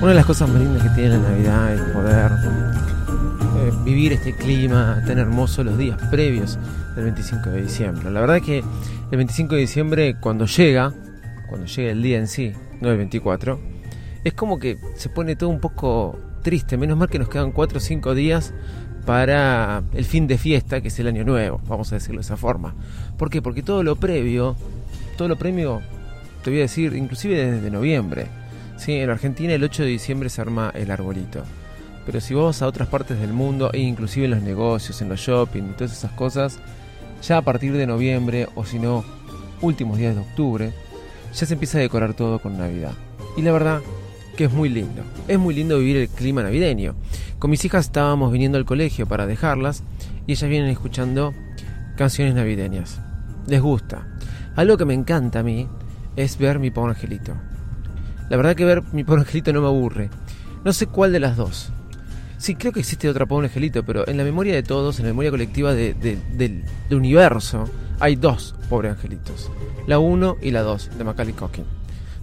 Una de las cosas más lindas que tiene la Navidad es poder eh, vivir este clima tan hermoso los días previos del 25 de diciembre. La verdad es que el 25 de diciembre cuando llega, cuando llega el día en sí, no el 24, es como que se pone todo un poco triste. Menos mal que nos quedan 4 o 5 días para el fin de fiesta, que es el año nuevo, vamos a decirlo de esa forma. ¿Por qué? Porque todo lo previo, todo lo previo, te voy a decir, inclusive desde noviembre. Sí, en Argentina el 8 de diciembre se arma el arbolito. Pero si vos vas a otras partes del mundo, e inclusive en los negocios, en los shopping todas esas cosas, ya a partir de noviembre o si no, últimos días de octubre, ya se empieza a decorar todo con Navidad. Y la verdad que es muy lindo. Es muy lindo vivir el clima navideño. Con mis hijas estábamos viniendo al colegio para dejarlas y ellas vienen escuchando canciones navideñas. Les gusta. Algo que me encanta a mí es ver mi pobre angelito. La verdad que ver mi pobre angelito no me aburre. No sé cuál de las dos. Sí, creo que existe otra pobre angelito, pero en la memoria de todos, en la memoria colectiva de- de- del, del universo, hay dos pobres angelitos. La 1 y la 2 de Macaulay Culkin.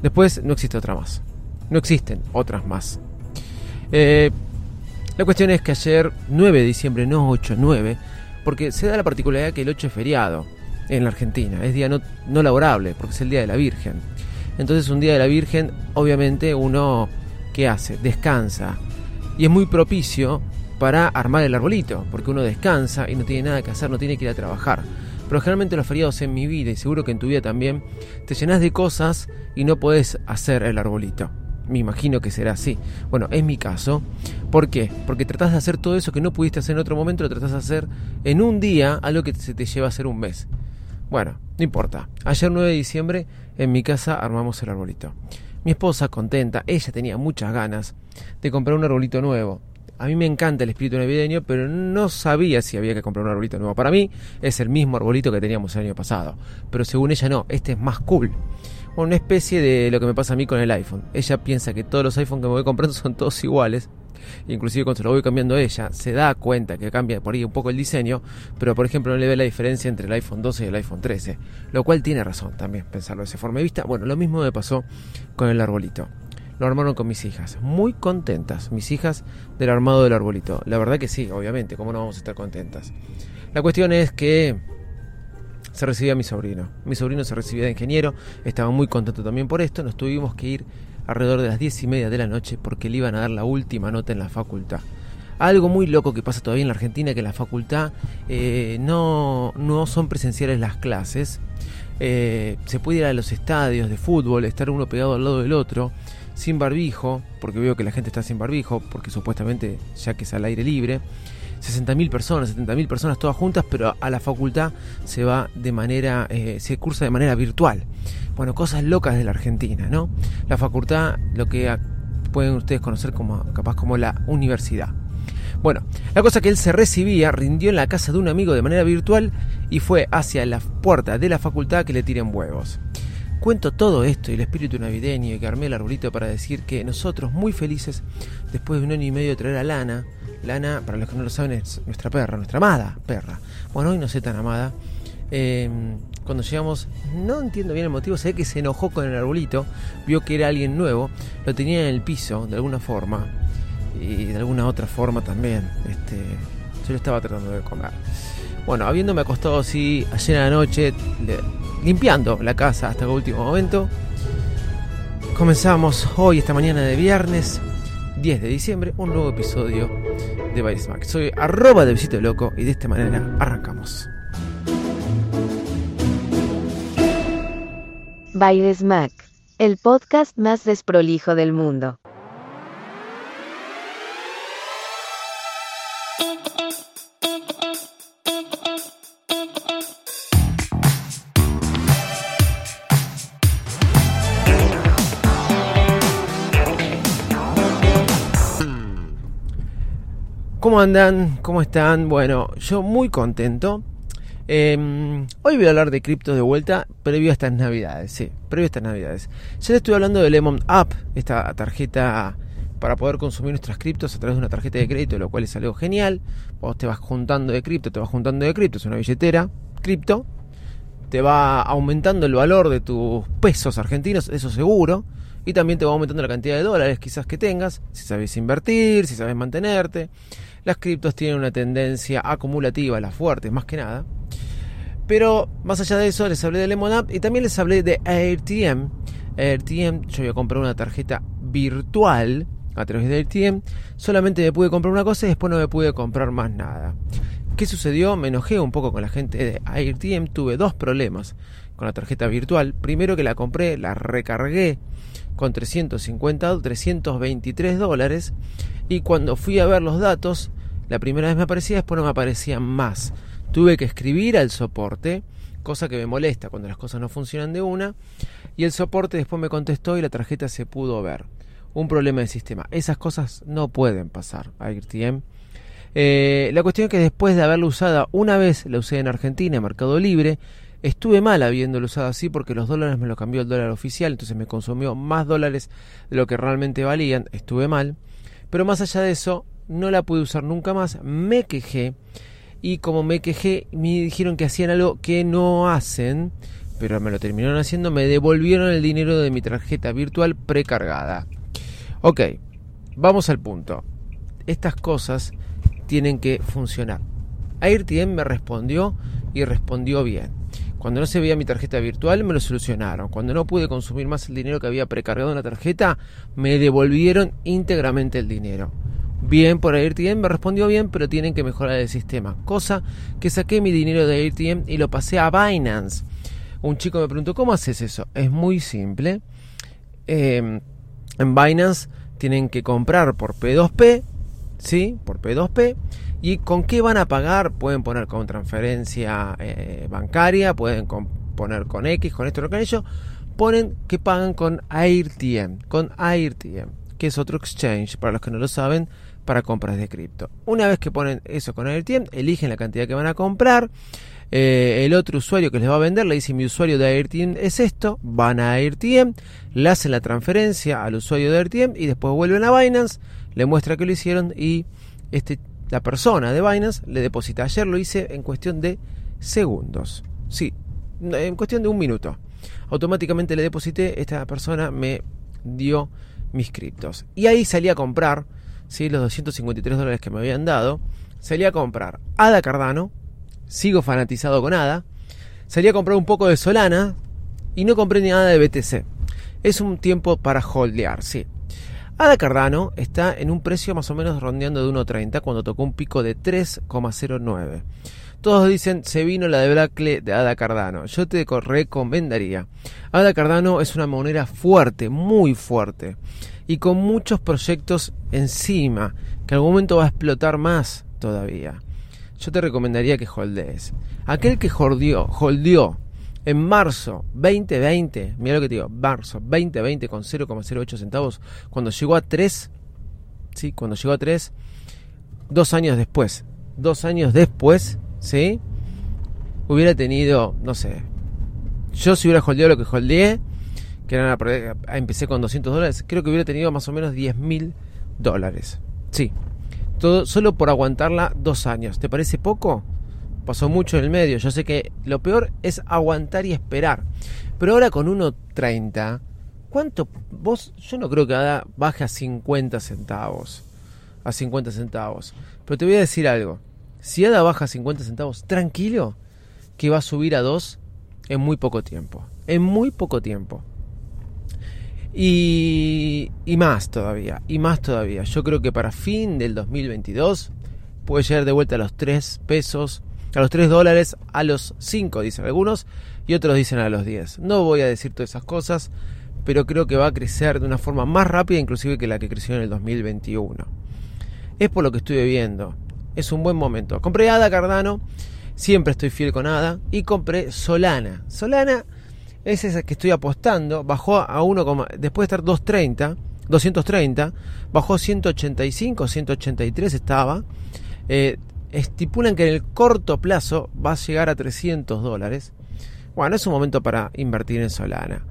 Después no existe otra más. No existen otras más. Eh, la cuestión es que ayer, 9 de diciembre, no 8, 9, porque se da la particularidad que el 8 es feriado en la Argentina, es día no, no laborable, porque es el día de la Virgen. Entonces un día de la Virgen, obviamente uno, ¿qué hace? Descansa. Y es muy propicio para armar el arbolito, porque uno descansa y no tiene nada que hacer, no tiene que ir a trabajar. Pero generalmente los feriados en mi vida, y seguro que en tu vida también, te llenas de cosas y no podés hacer el arbolito. Me imagino que será así. Bueno, es mi caso. ¿Por qué? Porque tratás de hacer todo eso que no pudiste hacer en otro momento, lo tratás de hacer en un día, algo que se te lleva a hacer un mes. Bueno, no importa. Ayer 9 de diciembre en mi casa armamos el arbolito. Mi esposa contenta, ella tenía muchas ganas de comprar un arbolito nuevo. A mí me encanta el espíritu navideño, pero no sabía si había que comprar un arbolito nuevo. Para mí es el mismo arbolito que teníamos el año pasado, pero según ella no, este es más cool. Una especie de lo que me pasa a mí con el iPhone. Ella piensa que todos los iPhones que me voy comprando son todos iguales. Inclusive cuando se lo voy cambiando ella, se da cuenta que cambia por ahí un poco el diseño, pero por ejemplo no le ve la diferencia entre el iPhone 12 y el iPhone 13. Lo cual tiene razón también pensarlo de esa forma de vista. Bueno, lo mismo me pasó con el arbolito. Lo armaron con mis hijas, muy contentas, mis hijas del armado del arbolito. La verdad que sí, obviamente, ¿cómo no vamos a estar contentas? La cuestión es que se recibía mi sobrino. Mi sobrino se recibía de ingeniero, estaba muy contento también por esto. Nos tuvimos que ir alrededor de las diez y media de la noche porque le iban a dar la última nota en la facultad. Algo muy loco que pasa todavía en la Argentina, que en la facultad eh, no, no son presenciales las clases. Eh, se puede ir a los estadios de fútbol, estar uno pegado al lado del otro, sin barbijo, porque veo que la gente está sin barbijo, porque supuestamente ya que es al aire libre. 60.000 personas, 70.000 personas todas juntas, pero a la facultad se va de manera, eh, se cursa de manera virtual. Bueno, cosas locas de la Argentina, ¿no? La facultad, lo que pueden ustedes conocer como, capaz como la universidad. Bueno, la cosa que él se recibía, rindió en la casa de un amigo de manera virtual y fue hacia la puerta de la facultad que le tiren huevos. Cuento todo esto y el espíritu navideño y que armé el arbolito para decir que nosotros muy felices, después de un año y medio de traer a Lana, Lana, para los que no lo saben, es nuestra perra, nuestra amada perra. Bueno, hoy no sé tan amada. Eh, cuando llegamos, no entiendo bien el motivo, sé que se enojó con el arbolito, vio que era alguien nuevo, lo tenía en el piso de alguna forma y de alguna otra forma también. Este, yo lo estaba tratando de comer. Bueno, habiéndome acostado así ayer a la noche, limpiando la casa hasta el último momento, comenzamos hoy, esta mañana de viernes, 10 de diciembre, un nuevo episodio de Smack. Soy arroba de Visito Loco y de esta manera arrancamos. By the Smack, el podcast más desprolijo del mundo. ¿Cómo andan? ¿Cómo están? Bueno, yo muy contento. Em, hoy voy a hablar de cripto de vuelta previo a estas navidades, sí, previo a estas navidades. Ya les estoy hablando de Lemon Up, esta tarjeta para poder consumir nuestras criptos a través de una tarjeta de crédito, lo cual es algo genial. Vos te vas juntando de cripto, te vas juntando de cripto, es una billetera cripto, te va aumentando el valor de tus pesos argentinos, eso seguro y también te va aumentando la cantidad de dólares quizás que tengas, si sabes invertir, si sabes mantenerte. Las criptos tienen una tendencia acumulativa, las fuertes más que nada. Pero más allá de eso, les hablé de Lemon Up y también les hablé de AirTM. AirTM, yo voy a comprar una tarjeta virtual a través de AirTM. Solamente me pude comprar una cosa y después no me pude comprar más nada. ¿Qué sucedió? Me enojé un poco con la gente de AirTM. Tuve dos problemas con la tarjeta virtual. Primero que la compré, la recargué con 350, 323 dólares. Y cuando fui a ver los datos, la primera vez me aparecía, después no me aparecían más. Tuve que escribir al soporte, cosa que me molesta cuando las cosas no funcionan de una. Y el soporte después me contestó y la tarjeta se pudo ver. Un problema del sistema. Esas cosas no pueden pasar a IRTM. Eh, la cuestión es que después de haberla usada una vez, la usé en Argentina, en Mercado Libre, Estuve mal habiéndolo usado así porque los dólares me lo cambió el dólar oficial, entonces me consumió más dólares de lo que realmente valían. Estuve mal. Pero más allá de eso, no la pude usar nunca más. Me quejé. Y como me quejé, me dijeron que hacían algo que no hacen. Pero me lo terminaron haciendo. Me devolvieron el dinero de mi tarjeta virtual precargada. Ok, vamos al punto. Estas cosas tienen que funcionar. AirTM me respondió y respondió bien. Cuando no se veía mi tarjeta virtual me lo solucionaron. Cuando no pude consumir más el dinero que había precargado en la tarjeta, me devolvieron íntegramente el dinero. Bien por AirTM, me respondió bien, pero tienen que mejorar el sistema. Cosa que saqué mi dinero de AirTM y lo pasé a Binance. Un chico me preguntó, ¿cómo haces eso? Es muy simple. Em, en Binance tienen que comprar por P2P, ¿sí? Por P2P ¿Y con qué van a pagar? Pueden poner con transferencia eh, bancaria, pueden poner con X, con esto, con ello. Ponen que pagan con AirTM, con AirTM, que es otro exchange, para los que no lo saben, para compras de cripto. Una vez que ponen eso con AirTM, eligen la cantidad que van a comprar. Eh, el otro usuario que les va a vender le dice mi usuario de AirTM es esto, van a AirTM, le hacen la transferencia al usuario de AirTM y después vuelven a Binance, le muestra que lo hicieron y este la persona de Binance le deposita. Ayer lo hice en cuestión de segundos. Sí, en cuestión de un minuto. Automáticamente le deposité, esta persona me dio mis criptos. Y ahí salí a comprar, ¿sí? los 253 dólares que me habían dado. Salí a comprar ADA Cardano, sigo fanatizado con ADA. Salí a comprar un poco de Solana y no compré ni nada de BTC. Es un tiempo para holdear, sí. Ada Cardano está en un precio más o menos rondeando de 1.30 cuando tocó un pico de 3,09. Todos dicen se vino la de Blackle de Ada Cardano. Yo te recomendaría. Ada Cardano es una moneda fuerte, muy fuerte y con muchos proyectos encima que en algún momento va a explotar más todavía. Yo te recomendaría que holdees. Aquel que holdeó, holdeó en marzo 2020, mira lo que te digo, marzo 2020 con 0,08 centavos, cuando llegó a 3, ¿sí? Cuando llegó a 3, dos años después, dos años después, ¿sí? Hubiera tenido, no sé, yo si hubiera holdeado lo que holdeé, que era empecé con 200 dólares, creo que hubiera tenido más o menos 10 mil dólares. Sí, todo solo por aguantarla dos años. ¿Te parece poco? Pasó mucho en el medio. Yo sé que lo peor es aguantar y esperar. Pero ahora con 1.30, ¿cuánto? Vos, yo no creo que baje a 50 centavos. A 50 centavos. Pero te voy a decir algo. Si ADA baja a 50 centavos, tranquilo, que va a subir a 2 en muy poco tiempo. En muy poco tiempo. Y, y más todavía, y más todavía. Yo creo que para fin del 2022 puede llegar de vuelta a los 3 pesos a los 3 dólares, a los 5 dicen algunos y otros dicen a los 10. No voy a decir todas esas cosas, pero creo que va a crecer de una forma más rápida inclusive que la que creció en el 2021. Es por lo que estuve viendo. Es un buen momento. Compré ADA Cardano, siempre estoy fiel con ADA, y compré Solana. Solana es esa que estoy apostando, bajó a 1, después de estar 2.30, 230, bajó 185, 183 estaba. Eh, estipulan que en el corto plazo va a llegar a 300 dólares. Bueno, es un momento para invertir en Solana.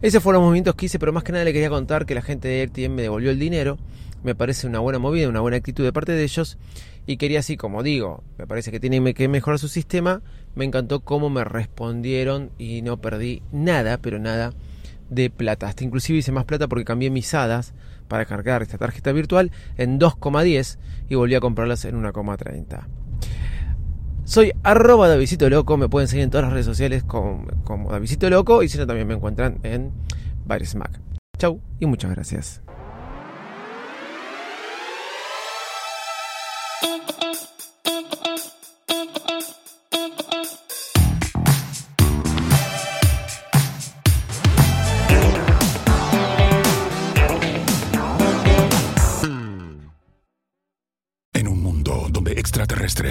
Esos fueron los movimientos que hice, pero más que nada le quería contar que la gente de RTM me devolvió el dinero. Me parece una buena movida, una buena actitud de parte de ellos. Y quería así, como digo, me parece que tienen que mejorar su sistema. Me encantó cómo me respondieron y no perdí nada, pero nada de plata. Hasta inclusive hice más plata porque cambié mis hadas para cargar esta tarjeta virtual en 2,10 y volví a comprarlas en 1,30. Soy arroba Davidito Loco, me pueden seguir en todas las redes sociales como, como Davidito Loco y si no también me encuentran en Mac. Chau y muchas gracias.